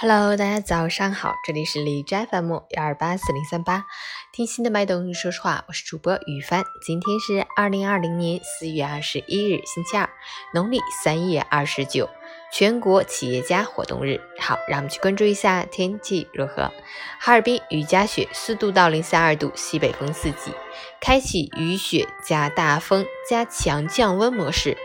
Hello，大家早上好，这里是李斋 FM 幺二八四零三八，听心的脉动，说实话，我是主播雨帆。今天是二零二零年四月二十一日，星期二，农历三月二十九，全国企业家活动日。好，让我们去关注一下天气如何。哈尔滨雨夹雪，四度到零下二度，西北风四级，开启雨雪加大风加强降温模式。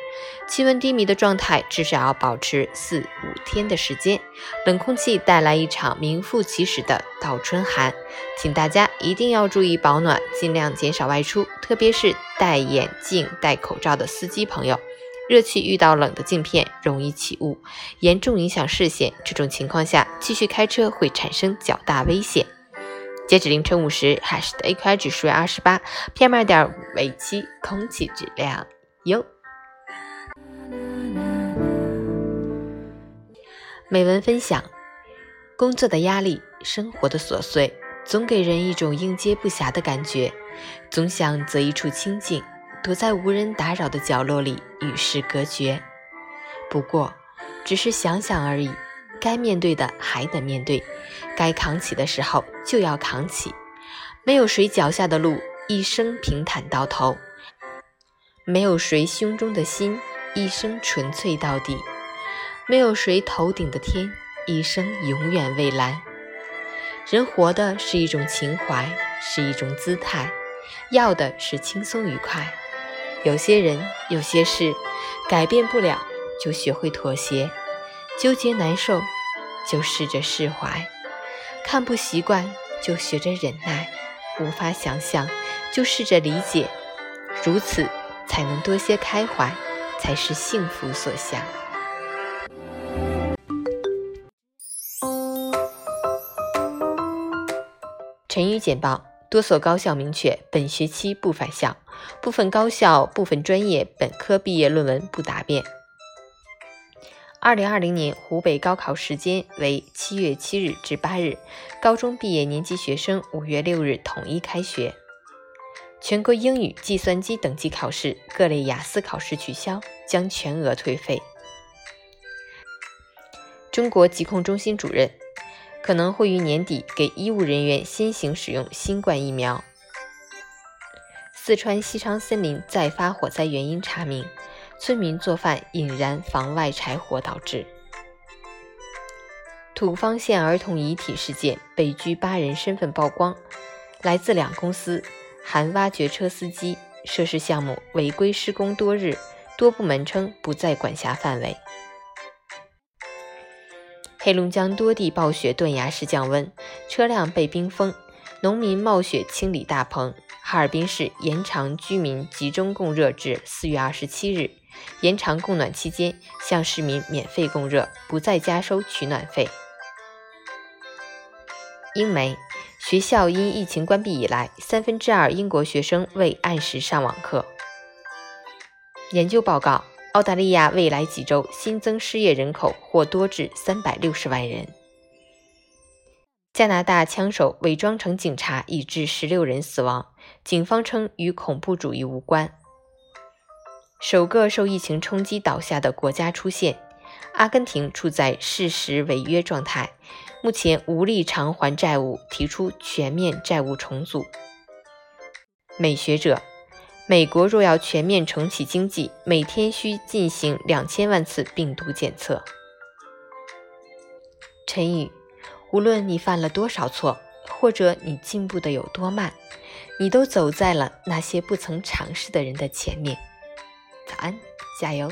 气温低迷的状态至少要保持四五天的时间，冷空气带来一场名副其实的倒春寒，请大家一定要注意保暖，尽量减少外出，特别是戴眼镜、戴口罩的司机朋友，热气遇到冷的镜片容易起雾，严重影响视线，这种情况下继续开车会产生较大危险。截止凌晨五时，海市的 AQI 指数为二十八，PM 二点五为七，空气质量优。美文分享：工作的压力，生活的琐碎，总给人一种应接不暇的感觉，总想择一处清静，躲在无人打扰的角落里与世隔绝。不过，只是想想而已。该面对的还得面对，该扛起的时候就要扛起。没有谁脚下的路一生平坦到头，没有谁胸中的心一生纯粹到底。没有谁头顶的天一生永远蔚蓝。人活的是一种情怀，是一种姿态，要的是轻松愉快。有些人，有些事，改变不了就学会妥协，纠结难受就试着释怀，看不习惯就学着忍耐，无法想象就试着理解，如此才能多些开怀，才是幸福所向。成语简报：多所高校明确本学期不返校，部分高校部分专业本科毕业论文不答辩。二零二零年湖北高考时间为七月七日至八日，高中毕业年级学生五月六日统一开学。全国英语、计算机等级考试各类雅思考试取消，将全额退费。中国疾控中心主任。可能会于年底给医务人员先行使用新冠疫苗。四川西昌森林再发火灾原因查明，村民做饭引燃房外柴火导致。土方县儿童遗体事件被拘八人身份曝光，来自两公司，含挖掘车司机。涉事项目违规施工多日，多部门称不在管辖范围。黑龙江多地暴雪断崖式降温，车辆被冰封，农民冒雪清理大棚。哈尔滨市延长居民集中供热至四月二十七日，延长供暖期间向市民免费供热，不再加收取暖费。英媒：学校因疫情关闭以来，三分之二英国学生未按时上网课。研究报告。澳大利亚未来几周新增失业人口或多至三百六十万人。加拿大枪手伪装成警察，已致十六人死亡，警方称与恐怖主义无关。首个受疫情冲击倒下的国家出现，阿根廷处在事实违约状态，目前无力偿还债务，提出全面债务重组。美学者。美国若要全面重启经济，每天需进行两千万次病毒检测。陈宇：无论你犯了多少错，或者你进步的有多慢，你都走在了那些不曾尝试的人的前面。早安，加油！